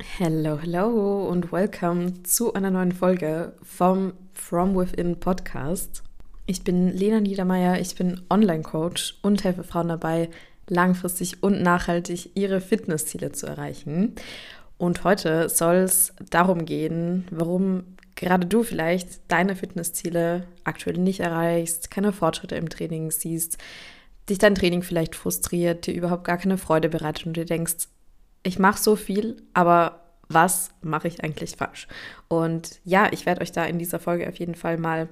Hello, hello und welcome zu einer neuen Folge vom From Within Podcast. Ich bin Lena Niedermeyer, ich bin Online-Coach und helfe Frauen dabei, langfristig und nachhaltig ihre Fitnessziele zu erreichen. Und heute soll es darum gehen, warum gerade du vielleicht deine Fitnessziele aktuell nicht erreichst, keine Fortschritte im Training siehst, dich dein Training vielleicht frustriert, dir überhaupt gar keine Freude bereitet und dir denkst, ich mache so viel, aber was mache ich eigentlich falsch? Und ja, ich werde euch da in dieser Folge auf jeden Fall mal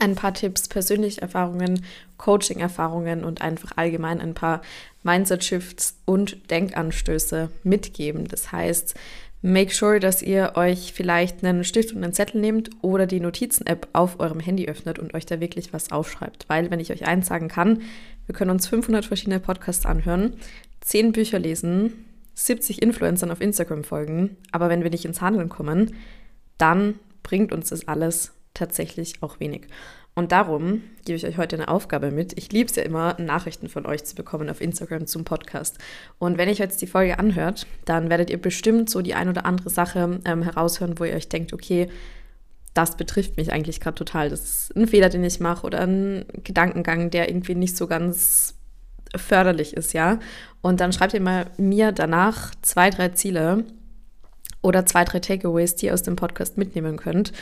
ein paar Tipps, persönliche Erfahrungen, Coaching-Erfahrungen und einfach allgemein ein paar Mindset-Shifts und Denkanstöße mitgeben. Das heißt, make sure, dass ihr euch vielleicht einen Stift und einen Zettel nehmt oder die Notizen-App auf eurem Handy öffnet und euch da wirklich was aufschreibt. Weil, wenn ich euch eins sagen kann, wir können uns 500 verschiedene Podcasts anhören, 10 Bücher lesen, 70 Influencern auf Instagram folgen, aber wenn wir nicht ins Handeln kommen, dann bringt uns das alles tatsächlich auch wenig. Und darum gebe ich euch heute eine Aufgabe mit. Ich liebe es ja immer, Nachrichten von euch zu bekommen auf Instagram zum Podcast. Und wenn ihr jetzt die Folge anhört, dann werdet ihr bestimmt so die ein oder andere Sache ähm, heraushören, wo ihr euch denkt, okay, das betrifft mich eigentlich gerade total. Das ist ein Fehler, den ich mache oder ein Gedankengang, der irgendwie nicht so ganz förderlich ist, ja. Und dann schreibt ihr mal mir danach zwei, drei Ziele oder zwei, drei Takeaways, die ihr aus dem Podcast mitnehmen könnt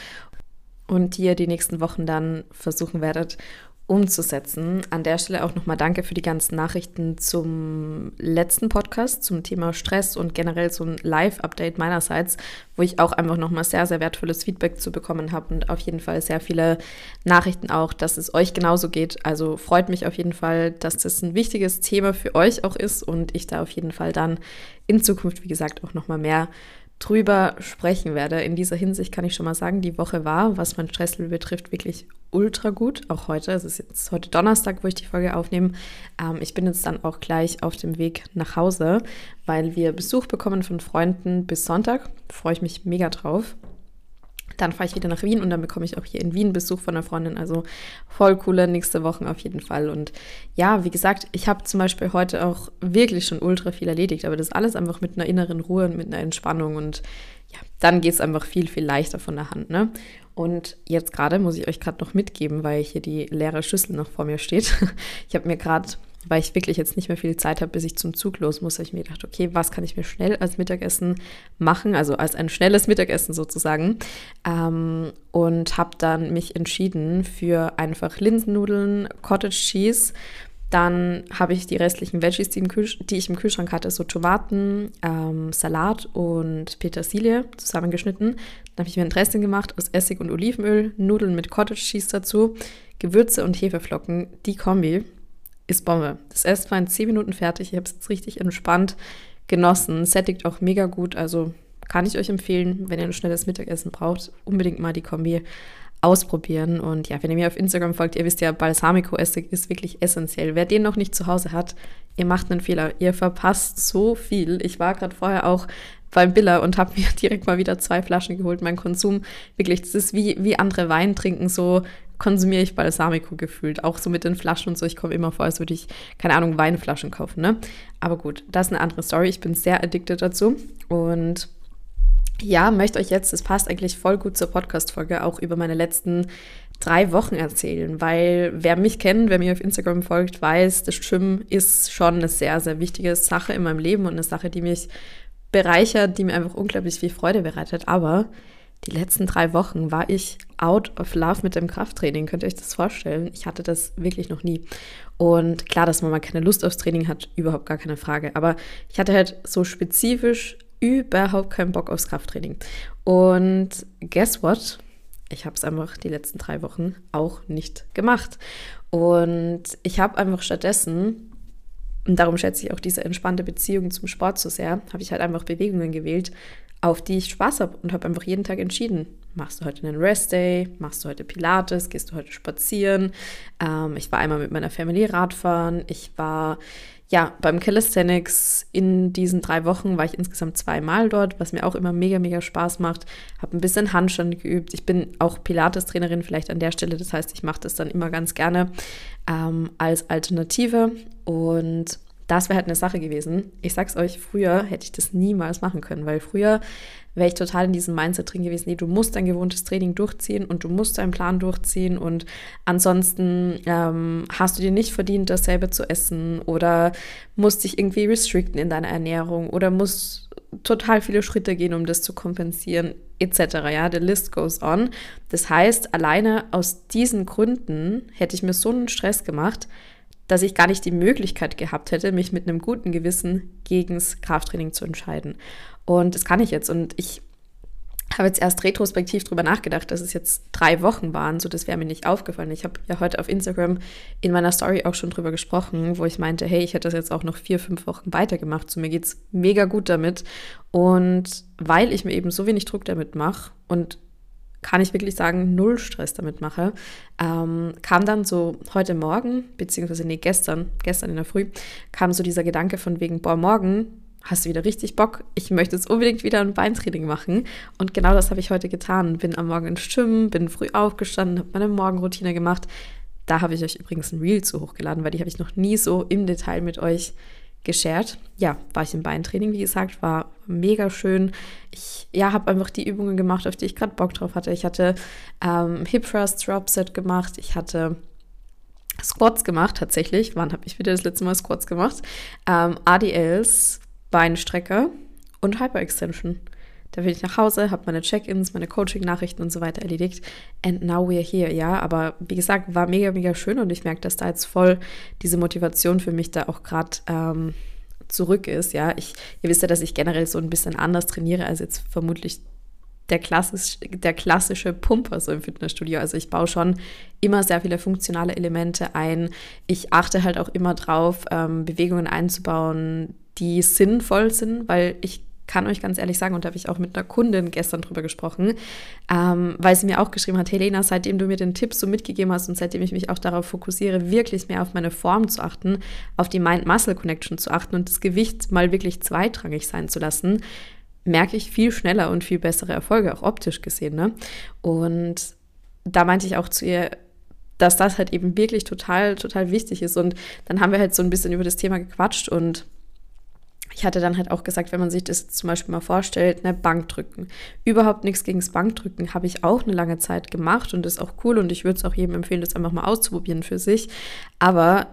und die ihr die nächsten Wochen dann versuchen werdet umzusetzen. An der Stelle auch nochmal danke für die ganzen Nachrichten zum letzten Podcast, zum Thema Stress und generell so ein Live-Update meinerseits, wo ich auch einfach nochmal sehr, sehr wertvolles Feedback zu bekommen habe und auf jeden Fall sehr viele Nachrichten auch, dass es euch genauso geht. Also freut mich auf jeden Fall, dass das ein wichtiges Thema für euch auch ist und ich da auf jeden Fall dann in Zukunft, wie gesagt, auch nochmal mehr drüber sprechen werde. In dieser Hinsicht kann ich schon mal sagen, die Woche war, was mein Stresslevel betrifft, wirklich ultra gut. Auch heute, es ist jetzt heute Donnerstag, wo ich die Folge aufnehme. Ähm, ich bin jetzt dann auch gleich auf dem Weg nach Hause, weil wir Besuch bekommen von Freunden bis Sonntag. Freue ich mich mega drauf. Dann fahre ich wieder nach Wien und dann bekomme ich auch hier in Wien Besuch von einer Freundin. Also voll coole nächste Woche auf jeden Fall. Und ja, wie gesagt, ich habe zum Beispiel heute auch wirklich schon ultra viel erledigt, aber das alles einfach mit einer inneren Ruhe und mit einer Entspannung und ja, dann geht es einfach viel, viel leichter von der Hand. Ne? Und jetzt gerade muss ich euch gerade noch mitgeben, weil hier die leere Schüssel noch vor mir steht. Ich habe mir gerade weil ich wirklich jetzt nicht mehr viel Zeit habe, bis ich zum Zug los muss, habe ich mir gedacht, okay, was kann ich mir schnell als Mittagessen machen, also als ein schnelles Mittagessen sozusagen. Ähm, und habe dann mich entschieden für einfach Linsennudeln, Cottage Cheese. Dann habe ich die restlichen Veggies, die, die, ich im Kühlschrank hatte, so Tomaten, ähm, Salat und Petersilie zusammengeschnitten. Dann habe ich mir ein Dressing gemacht aus Essig und Olivenöl, Nudeln mit Cottage Cheese dazu, Gewürze und Hefeflocken. Die Kombi ist Bombe. Das Essen war in 10 Minuten fertig. Ich habe es jetzt richtig entspannt genossen. Sättigt auch mega gut. Also kann ich euch empfehlen, wenn ihr ein schnelles Mittagessen braucht, unbedingt mal die Kombi ausprobieren. Und ja, wenn ihr mir auf Instagram folgt, ihr wisst ja, Balsamico-Essig ist wirklich essentiell. Wer den noch nicht zu Hause hat, ihr macht einen Fehler. Ihr verpasst so viel. Ich war gerade vorher auch beim Biller und habe mir direkt mal wieder zwei Flaschen geholt. Mein Konsum, wirklich, das ist wie, wie andere Wein trinken, so konsumiere ich Balsamico gefühlt. Auch so mit den Flaschen und so. Ich komme immer vor, als würde ich, keine Ahnung, Weinflaschen kaufen, ne? Aber gut, das ist eine andere Story. Ich bin sehr addicted dazu. Und ja, möchte euch jetzt, das passt eigentlich voll gut zur Podcast-Folge, auch über meine letzten drei Wochen erzählen, weil wer mich kennt, wer mir auf Instagram folgt, weiß, das Schwimmen ist schon eine sehr, sehr wichtige Sache in meinem Leben und eine Sache, die mich bereichert, die mir einfach unglaublich viel Freude bereitet. Aber die letzten drei Wochen war ich out of love mit dem Krafttraining. Könnt ihr euch das vorstellen? Ich hatte das wirklich noch nie. Und klar, dass man mal keine Lust aufs Training hat, überhaupt gar keine Frage. Aber ich hatte halt so spezifisch überhaupt keinen Bock aufs Krafttraining. Und guess what? Ich habe es einfach die letzten drei Wochen auch nicht gemacht. Und ich habe einfach stattdessen, und darum schätze ich auch diese entspannte Beziehung zum Sport so sehr, habe ich halt einfach Bewegungen gewählt, auf die ich Spaß habe und habe einfach jeden Tag entschieden, machst du heute einen Rest Day, machst du heute Pilates, gehst du heute spazieren. Ähm, ich war einmal mit meiner Familie Radfahren, ich war ja beim Calisthenics in diesen drei Wochen war ich insgesamt zweimal dort, was mir auch immer mega mega Spaß macht. Habe ein bisschen Handstand geübt. Ich bin auch Pilates-Trainerin vielleicht an der Stelle, das heißt, ich mache das dann immer ganz gerne ähm, als Alternative und das wäre halt eine Sache gewesen. Ich sag's euch, früher hätte ich das niemals machen können, weil früher wäre ich total in diesem Mindset drin gewesen, nee, du musst dein gewohntes Training durchziehen und du musst deinen Plan durchziehen und ansonsten ähm, hast du dir nicht verdient, dasselbe zu essen oder musst dich irgendwie restricten in deiner Ernährung oder musst total viele Schritte gehen, um das zu kompensieren, etc. Ja, the list goes on. Das heißt, alleine aus diesen Gründen hätte ich mir so einen Stress gemacht, dass ich gar nicht die Möglichkeit gehabt hätte, mich mit einem guten Gewissen gegens Krafttraining zu entscheiden. Und das kann ich jetzt. Und ich habe jetzt erst retrospektiv darüber nachgedacht, dass es jetzt drei Wochen waren. So, das wäre mir nicht aufgefallen. Ich habe ja heute auf Instagram in meiner Story auch schon drüber gesprochen, wo ich meinte, hey, ich hätte das jetzt auch noch vier, fünf Wochen weitergemacht. So, mir geht es mega gut damit. Und weil ich mir eben so wenig Druck damit mache und kann ich wirklich sagen, null Stress damit mache, ähm, kam dann so heute Morgen, beziehungsweise nee, gestern, gestern in der Früh, kam so dieser Gedanke von wegen, boah, morgen hast du wieder richtig Bock, ich möchte jetzt unbedingt wieder ein Beintraining machen. Und genau das habe ich heute getan. Bin am Morgen ins Schwimmen, bin früh aufgestanden, habe meine Morgenroutine gemacht. Da habe ich euch übrigens ein Reel zu hochgeladen, weil die habe ich noch nie so im Detail mit euch geshared. Ja, war ich im Beintraining, wie gesagt, war mega schön. Ich ja, habe einfach die Übungen gemacht, auf die ich gerade Bock drauf hatte. Ich hatte ähm, Hip Thrust Drop Set gemacht. Ich hatte Squats gemacht, tatsächlich. Wann habe ich wieder das letzte Mal Squats gemacht? Ähm, ADLs, Beinstrecker und Hyperextension. Da bin ich nach Hause, habe meine Check-ins, meine Coaching-Nachrichten und so weiter erledigt. And now we're here, ja. Aber wie gesagt, war mega, mega schön und ich merke, dass da jetzt voll diese Motivation für mich da auch gerade ähm, zurück ist, ja. Ich, ihr wisst ja, dass ich generell so ein bisschen anders trainiere als jetzt vermutlich der, klassisch, der klassische Pumper so im Fitnessstudio. Also ich baue schon immer sehr viele funktionale Elemente ein. Ich achte halt auch immer drauf, ähm, Bewegungen einzubauen, die sinnvoll sind, weil ich kann euch ganz ehrlich sagen, und da habe ich auch mit einer Kundin gestern drüber gesprochen, ähm, weil sie mir auch geschrieben hat, Helena, seitdem du mir den Tipp so mitgegeben hast und seitdem ich mich auch darauf fokussiere, wirklich mehr auf meine Form zu achten, auf die Mind-Muscle-Connection zu achten und das Gewicht mal wirklich zweitrangig sein zu lassen, merke ich viel schneller und viel bessere Erfolge, auch optisch gesehen. Ne? Und da meinte ich auch zu ihr, dass das halt eben wirklich total, total wichtig ist. Und dann haben wir halt so ein bisschen über das Thema gequatscht und hatte dann halt auch gesagt, wenn man sich das zum Beispiel mal vorstellt, ne, Bankdrücken. Überhaupt nichts gegen das Bankdrücken habe ich auch eine lange Zeit gemacht und ist auch cool und ich würde es auch jedem empfehlen, das einfach mal auszuprobieren für sich. Aber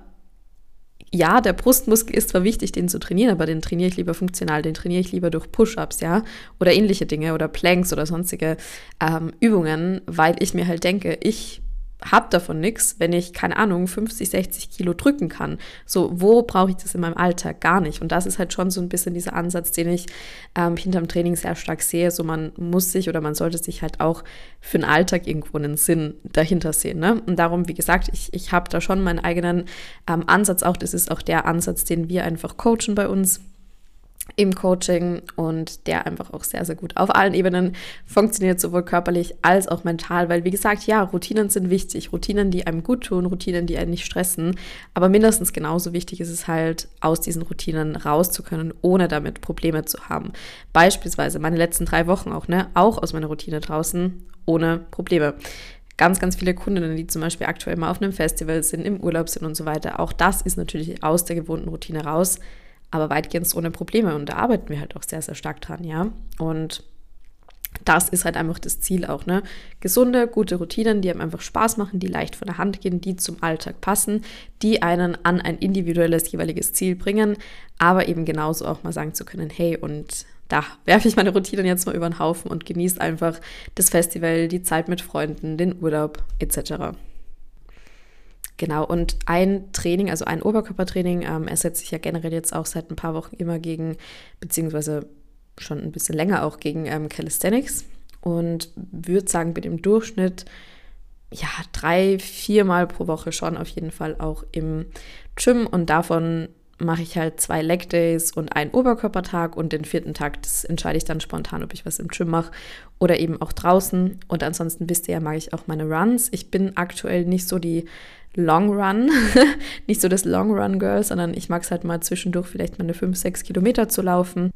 ja, der Brustmuskel ist zwar wichtig, den zu trainieren, aber den trainiere ich lieber funktional, den trainiere ich lieber durch Push-ups, ja, oder ähnliche Dinge oder Planks oder sonstige ähm, Übungen, weil ich mir halt denke, ich habe davon nichts, wenn ich, keine Ahnung, 50, 60 Kilo drücken kann. So, wo brauche ich das in meinem Alltag? Gar nicht. Und das ist halt schon so ein bisschen dieser Ansatz, den ich ähm, hinterm Training sehr stark sehe. So, man muss sich oder man sollte sich halt auch für den Alltag irgendwo einen Sinn dahinter sehen. Ne? Und darum, wie gesagt, ich, ich habe da schon meinen eigenen ähm, Ansatz auch. Das ist auch der Ansatz, den wir einfach coachen bei uns im Coaching und der einfach auch sehr, sehr gut auf allen Ebenen funktioniert, sowohl körperlich als auch mental, weil wie gesagt, ja, Routinen sind wichtig, Routinen, die einem gut tun, Routinen, die einen nicht stressen, aber mindestens genauso wichtig ist es halt, aus diesen Routinen raus zu können, ohne damit Probleme zu haben. Beispielsweise meine letzten drei Wochen auch, ne, auch aus meiner Routine draußen, ohne Probleme ganz, ganz viele Kundinnen, die zum Beispiel aktuell mal auf einem Festival sind, im Urlaub sind und so weiter. Auch das ist natürlich aus der gewohnten Routine raus aber weitgehend ohne Probleme. Und da arbeiten wir halt auch sehr, sehr stark dran, ja. Und das ist halt einfach das Ziel auch, ne? Gesunde, gute Routinen, die einem einfach Spaß machen, die leicht von der Hand gehen, die zum Alltag passen, die einen an ein individuelles jeweiliges Ziel bringen, aber eben genauso auch mal sagen zu können, hey, und da werfe ich meine Routinen jetzt mal über den Haufen und genieße einfach das Festival, die Zeit mit Freunden, den Urlaub etc. Genau, und ein Training, also ein Oberkörpertraining, ähm, ersetzt sich ja generell jetzt auch seit ein paar Wochen immer gegen, beziehungsweise schon ein bisschen länger auch gegen ähm, Calisthenics und würde sagen, mit dem Durchschnitt ja drei, viermal pro Woche schon auf jeden Fall auch im Gym und davon mache ich halt zwei Leg Days und einen Oberkörpertag und den vierten Tag, das entscheide ich dann spontan, ob ich was im Gym mache oder eben auch draußen. Und ansonsten wisst ihr ja, mag ich auch meine Runs. Ich bin aktuell nicht so die Long Run, nicht so das Long Run Girl, sondern ich mag es halt mal zwischendurch vielleicht mal eine 5, 6 Kilometer zu laufen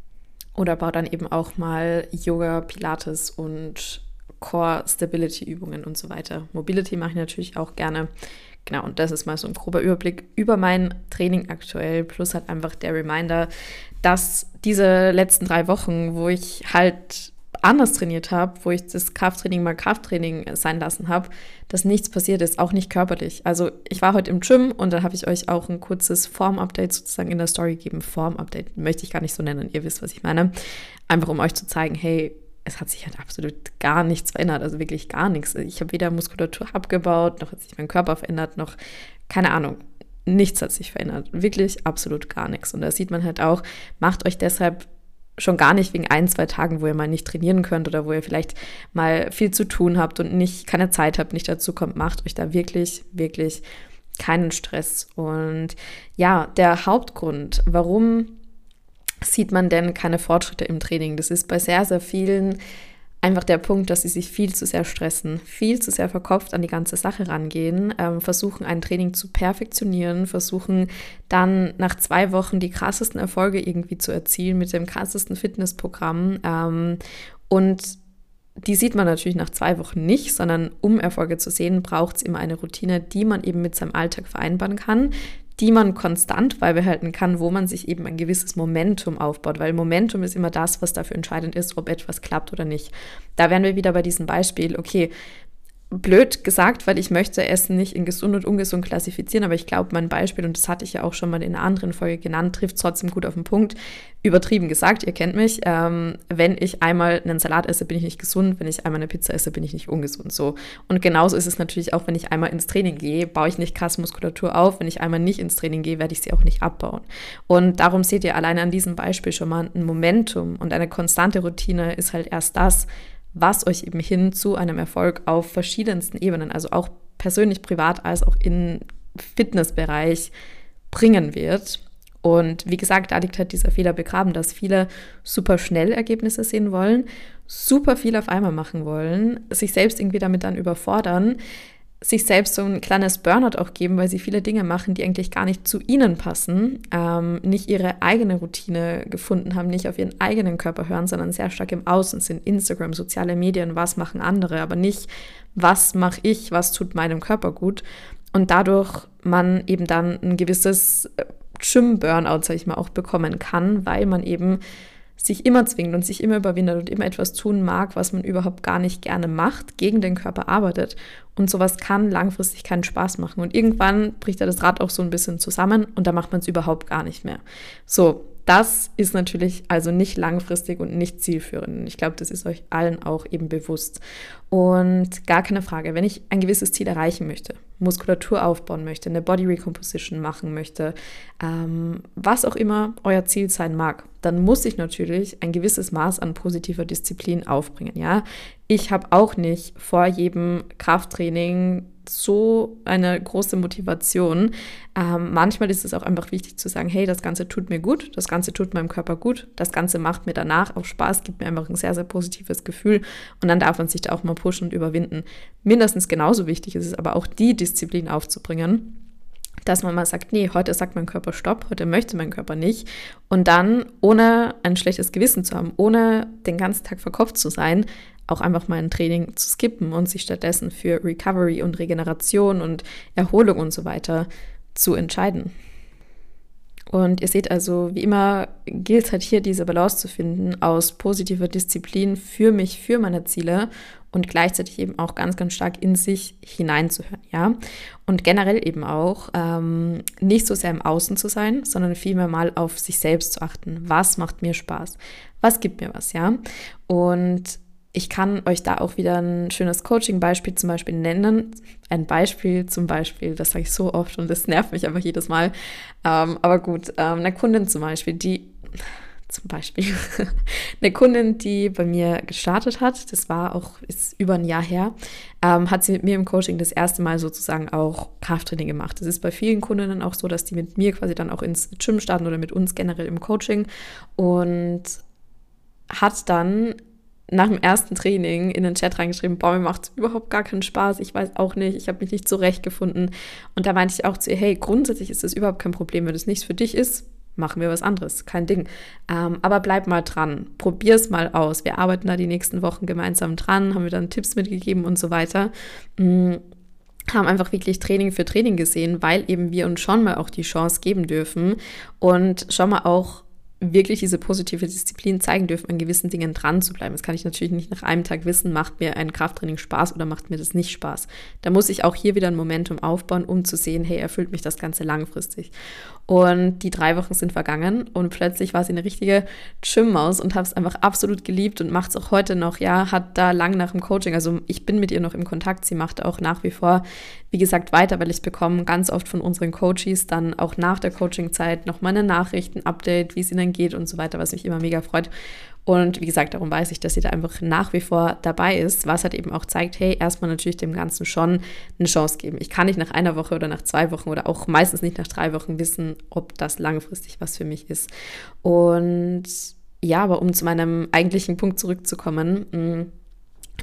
oder baue dann eben auch mal Yoga, Pilates und Core Stability Übungen und so weiter. Mobility mache ich natürlich auch gerne. Genau, und das ist mal so ein grober Überblick über mein Training aktuell, plus halt einfach der Reminder, dass diese letzten drei Wochen, wo ich halt anders trainiert habe, wo ich das Krafttraining mal Krafttraining sein lassen habe, dass nichts passiert ist, auch nicht körperlich. Also ich war heute im Gym und dann habe ich euch auch ein kurzes Form-Update sozusagen in der Story gegeben. Form-Update möchte ich gar nicht so nennen, ihr wisst, was ich meine. Einfach um euch zu zeigen, hey, es hat sich halt absolut gar nichts verändert, also wirklich gar nichts. Ich habe weder Muskulatur abgebaut, noch hat sich mein Körper verändert, noch keine Ahnung. Nichts hat sich verändert. Wirklich absolut gar nichts. Und da sieht man halt auch, macht euch deshalb schon gar nicht wegen ein, zwei Tagen, wo ihr mal nicht trainieren könnt oder wo ihr vielleicht mal viel zu tun habt und nicht keine Zeit habt, nicht dazu kommt, macht euch da wirklich, wirklich keinen Stress. Und ja, der Hauptgrund, warum sieht man denn keine Fortschritte im Training. Das ist bei sehr, sehr vielen einfach der Punkt, dass sie sich viel zu sehr stressen, viel zu sehr verkopft an die ganze Sache rangehen, ähm, versuchen ein Training zu perfektionieren, versuchen dann nach zwei Wochen die krassesten Erfolge irgendwie zu erzielen mit dem krassesten Fitnessprogramm. Ähm, und die sieht man natürlich nach zwei Wochen nicht, sondern um Erfolge zu sehen, braucht es immer eine Routine, die man eben mit seinem Alltag vereinbaren kann, die man konstant beibehalten kann, wo man sich eben ein gewisses Momentum aufbaut, weil Momentum ist immer das, was dafür entscheidend ist, ob etwas klappt oder nicht. Da wären wir wieder bei diesem Beispiel, okay, blöd gesagt, weil ich möchte Essen nicht in gesund und ungesund klassifizieren, aber ich glaube, mein Beispiel, und das hatte ich ja auch schon mal in einer anderen Folge genannt, trifft trotzdem gut auf den Punkt. Übertrieben gesagt, ihr kennt mich, ähm, wenn ich einmal einen Salat esse, bin ich nicht gesund, wenn ich einmal eine Pizza esse, bin ich nicht ungesund. So. Und genauso ist es natürlich auch, wenn ich einmal ins Training gehe, baue ich nicht krass Muskulatur auf. Wenn ich einmal nicht ins Training gehe, werde ich sie auch nicht abbauen. Und darum seht ihr alleine an diesem Beispiel schon mal ein Momentum und eine konstante Routine ist halt erst das, was euch eben hin zu einem Erfolg auf verschiedensten Ebenen, also auch persönlich, privat als auch im Fitnessbereich bringen wird. Und wie gesagt, da liegt halt dieser Fehler begraben, dass viele super schnell Ergebnisse sehen wollen, super viel auf einmal machen wollen, sich selbst irgendwie damit dann überfordern, sich selbst so ein kleines Burnout auch geben, weil sie viele Dinge machen, die eigentlich gar nicht zu ihnen passen, ähm, nicht ihre eigene Routine gefunden haben, nicht auf ihren eigenen Körper hören, sondern sehr stark im Außen sind, Instagram, soziale Medien, was machen andere, aber nicht, was mache ich, was tut meinem Körper gut. Und dadurch man eben dann ein gewisses Gym-Burnout, sag ich mal, auch bekommen kann, weil man eben sich immer zwingt und sich immer überwindet und immer etwas tun mag, was man überhaupt gar nicht gerne macht, gegen den Körper arbeitet. Und sowas kann langfristig keinen Spaß machen. Und irgendwann bricht er das Rad auch so ein bisschen zusammen und da macht man es überhaupt gar nicht mehr. So, das ist natürlich also nicht langfristig und nicht zielführend. Ich glaube, das ist euch allen auch eben bewusst. Und gar keine Frage, wenn ich ein gewisses Ziel erreichen möchte, Muskulatur aufbauen möchte, eine Body Recomposition machen möchte, ähm, was auch immer euer Ziel sein mag, dann muss ich natürlich ein gewisses Maß an positiver Disziplin aufbringen. Ja, ich habe auch nicht vor jedem Krafttraining so eine große Motivation. Ähm, manchmal ist es auch einfach wichtig zu sagen, hey, das Ganze tut mir gut, das Ganze tut meinem Körper gut, das Ganze macht mir danach auch Spaß, gibt mir einfach ein sehr, sehr positives Gefühl und dann darf man sich da auch mal pushen und überwinden. Mindestens genauso wichtig ist es aber auch, die Disziplin aufzubringen, dass man mal sagt, nee, heute sagt mein Körper Stopp, heute möchte mein Körper nicht. Und dann, ohne ein schlechtes Gewissen zu haben, ohne den ganzen Tag verkopft zu sein, auch einfach mal ein Training zu skippen und sich stattdessen für Recovery und Regeneration und Erholung und so weiter zu entscheiden. Und ihr seht also, wie immer gilt es halt hier, diese Balance zu finden aus positiver Disziplin für mich, für meine Ziele und gleichzeitig eben auch ganz, ganz stark in sich hineinzuhören, ja. Und generell eben auch ähm, nicht so sehr im Außen zu sein, sondern vielmehr mal auf sich selbst zu achten. Was macht mir Spaß? Was gibt mir was, ja? Und ich kann euch da auch wieder ein schönes Coaching-Beispiel zum Beispiel nennen. Ein Beispiel zum Beispiel, das sage ich so oft und das nervt mich einfach jedes Mal. Ähm, aber gut, ähm, eine Kundin zum Beispiel, die zum Beispiel eine Kundin, die bei mir gestartet hat, das war auch ist über ein Jahr her, ähm, hat sie mit mir im Coaching das erste Mal sozusagen auch Krafttraining gemacht. Das ist bei vielen Kundinnen auch so, dass die mit mir quasi dann auch ins Gym starten oder mit uns generell im Coaching und hat dann nach dem ersten Training in den Chat reingeschrieben, boah, mir macht überhaupt gar keinen Spaß, ich weiß auch nicht, ich habe mich nicht zurechtgefunden. Und da meinte ich auch zu ihr, hey, grundsätzlich ist das überhaupt kein Problem, wenn das nichts für dich ist, machen wir was anderes, kein Ding. Ähm, aber bleib mal dran, probier es mal aus. Wir arbeiten da die nächsten Wochen gemeinsam dran, haben wir dann Tipps mitgegeben und so weiter. Mm, haben einfach wirklich Training für Training gesehen, weil eben wir uns schon mal auch die Chance geben dürfen und schon mal auch wirklich diese positive Disziplin zeigen dürfen, an gewissen Dingen dran zu bleiben. Das kann ich natürlich nicht nach einem Tag wissen, macht mir ein Krafttraining Spaß oder macht mir das nicht Spaß. Da muss ich auch hier wieder ein Momentum aufbauen, um zu sehen, hey, erfüllt mich das Ganze langfristig. Und die drei Wochen sind vergangen und plötzlich war sie eine richtige Gym-Maus und habe es einfach absolut geliebt und macht es auch heute noch. Ja, hat da lang nach dem Coaching, also ich bin mit ihr noch im Kontakt. Sie macht auch nach wie vor, wie gesagt, weiter, weil ich bekomme ganz oft von unseren Coaches dann auch nach der Coaching-Zeit noch mal eine Nachricht, ein Update, wie es ihnen geht und so weiter, was mich immer mega freut. Und wie gesagt, darum weiß ich, dass sie da einfach nach wie vor dabei ist, was halt eben auch zeigt, hey, erstmal natürlich dem Ganzen schon eine Chance geben. Ich kann nicht nach einer Woche oder nach zwei Wochen oder auch meistens nicht nach drei Wochen wissen, ob das langfristig was für mich ist. Und ja, aber um zu meinem eigentlichen Punkt zurückzukommen, mm,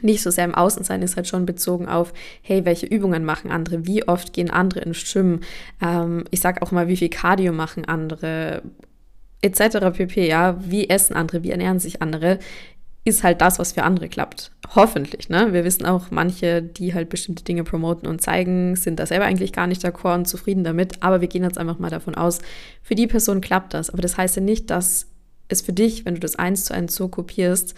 nicht so sehr im Außensein ist halt schon bezogen auf, hey, welche Übungen machen andere, wie oft gehen andere ins Schwimmen, ähm, ich sage auch mal, wie viel Cardio machen andere etc. pp. Ja, wie essen andere, wie ernähren sich andere, ist halt das, was für andere klappt. Hoffentlich, ne? Wir wissen auch, manche, die halt bestimmte Dinge promoten und zeigen, sind da selber eigentlich gar nicht d'accord und zufrieden damit. Aber wir gehen jetzt einfach mal davon aus, für die Person klappt das. Aber das heißt ja nicht, dass es für dich, wenn du das eins zu eins so kopierst,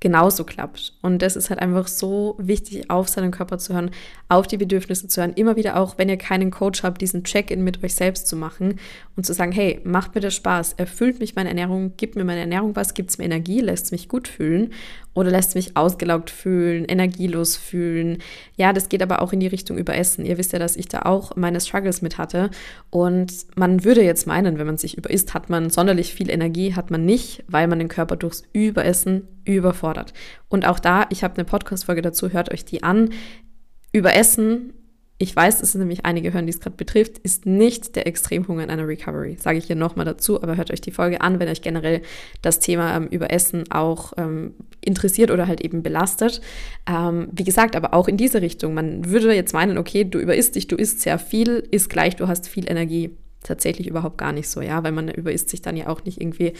genauso klappt. Und das ist halt einfach so wichtig, auf seinen Körper zu hören, auf die Bedürfnisse zu hören. Immer wieder auch, wenn ihr keinen Coach habt, diesen Check-in mit euch selbst zu machen und zu sagen, hey, macht mir das Spaß, erfüllt mich meine Ernährung, gibt mir meine Ernährung was, gibt es mir Energie, lässt es mich gut fühlen oder lässt mich ausgelaugt fühlen, energielos fühlen. Ja, das geht aber auch in die Richtung Überessen. Ihr wisst ja, dass ich da auch meine Struggles mit hatte. Und man würde jetzt meinen, wenn man sich überisst, hat man sonderlich viel Energie, hat man nicht, weil man den Körper durchs Überessen überfordert. Und auch da, ich habe eine Podcast-Folge dazu, hört euch die an. Überessen ich weiß, dass es nämlich einige hören, die es gerade betrifft, ist nicht der Extremhunger in einer Recovery. Sage ich hier nochmal dazu, aber hört euch die Folge an, wenn euch generell das Thema ähm, über Essen auch ähm, interessiert oder halt eben belastet. Ähm, wie gesagt, aber auch in diese Richtung. Man würde jetzt meinen, okay, du überisst dich, du isst sehr viel, ist gleich, du hast viel Energie. Tatsächlich überhaupt gar nicht so, ja, weil man überisst sich dann ja auch nicht irgendwie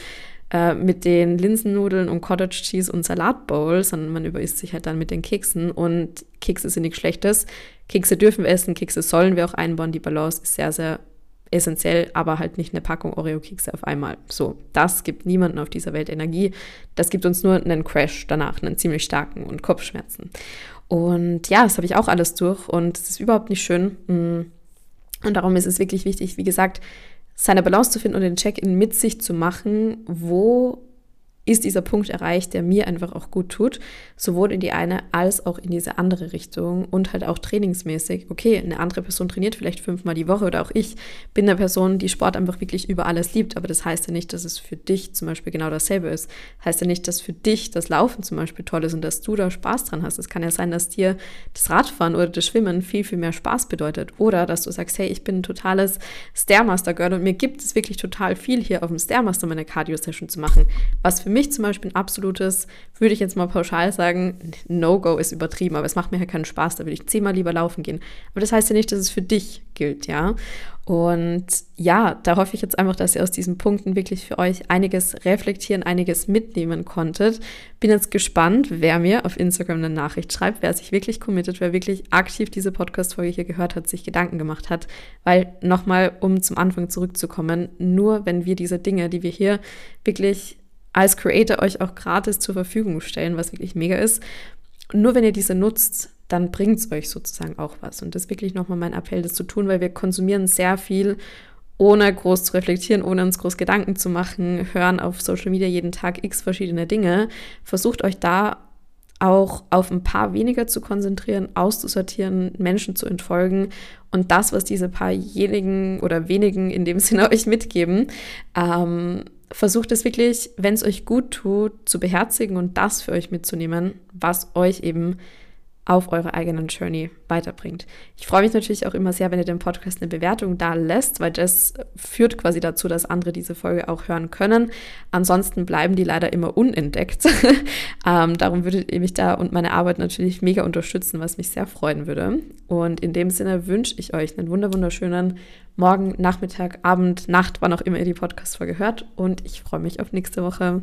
äh, mit den Linsennudeln und Cottage Cheese und Salatbowl, sondern man überisst sich halt dann mit den Keksen und Kekse sind nichts Schlechtes. Kekse dürfen wir essen, Kekse sollen wir auch einbauen. Die Balance ist sehr, sehr essentiell, aber halt nicht eine Packung Oreo-Kekse auf einmal. So, das gibt niemanden auf dieser Welt Energie. Das gibt uns nur einen Crash danach, einen ziemlich starken und Kopfschmerzen. Und ja, das habe ich auch alles durch und es ist überhaupt nicht schön. Mm. Und darum ist es wirklich wichtig, wie gesagt, seine Balance zu finden und den Check-in mit sich zu machen, wo ist dieser Punkt erreicht, der mir einfach auch gut tut, sowohl in die eine als auch in diese andere Richtung und halt auch trainingsmäßig. Okay, eine andere Person trainiert vielleicht fünfmal die Woche oder auch ich bin eine Person, die Sport einfach wirklich über alles liebt, aber das heißt ja nicht, dass es für dich zum Beispiel genau dasselbe ist. Heißt ja nicht, dass für dich das Laufen zum Beispiel toll ist und dass du da Spaß dran hast. Es kann ja sein, dass dir das Radfahren oder das Schwimmen viel, viel mehr Spaß bedeutet oder dass du sagst, hey, ich bin ein totales Stairmaster-Girl und mir gibt es wirklich total viel hier auf dem Stairmaster meine Cardio-Session zu machen, was für mich mich zum Beispiel ein absolutes, würde ich jetzt mal pauschal sagen, No-Go ist übertrieben, aber es macht mir ja keinen Spaß, da würde ich zehnmal lieber laufen gehen. Aber das heißt ja nicht, dass es für dich gilt, ja. Und ja, da hoffe ich jetzt einfach, dass ihr aus diesen Punkten wirklich für euch einiges reflektieren, einiges mitnehmen konntet. Bin jetzt gespannt, wer mir auf Instagram eine Nachricht schreibt, wer sich wirklich committet, wer wirklich aktiv diese Podcast-Folge hier gehört hat, sich Gedanken gemacht hat. Weil nochmal, um zum Anfang zurückzukommen, nur wenn wir diese Dinge, die wir hier wirklich als Creator euch auch gratis zur Verfügung stellen, was wirklich mega ist. nur wenn ihr diese nutzt, dann bringt es euch sozusagen auch was. Und das ist wirklich nochmal mein Appell, das zu tun, weil wir konsumieren sehr viel, ohne groß zu reflektieren, ohne uns groß Gedanken zu machen, hören auf Social Media jeden Tag x verschiedene Dinge. Versucht euch da auch auf ein paar weniger zu konzentrieren, auszusortieren, Menschen zu entfolgen und das, was diese paarjenigen oder wenigen in dem Sinne euch mitgeben, ähm, versucht es wirklich, wenn es euch gut tut, zu beherzigen und das für euch mitzunehmen, was euch eben auf eurer eigenen Journey weiterbringt. Ich freue mich natürlich auch immer sehr, wenn ihr dem Podcast eine Bewertung da lässt, weil das führt quasi dazu, dass andere diese Folge auch hören können. Ansonsten bleiben die leider immer unentdeckt. ähm, darum würdet ihr mich da und meine Arbeit natürlich mega unterstützen, was mich sehr freuen würde. Und in dem Sinne wünsche ich euch einen wunderschönen Morgen, Nachmittag, Abend, Nacht, wann auch immer ihr die Podcast-Folge hört. Und ich freue mich auf nächste Woche.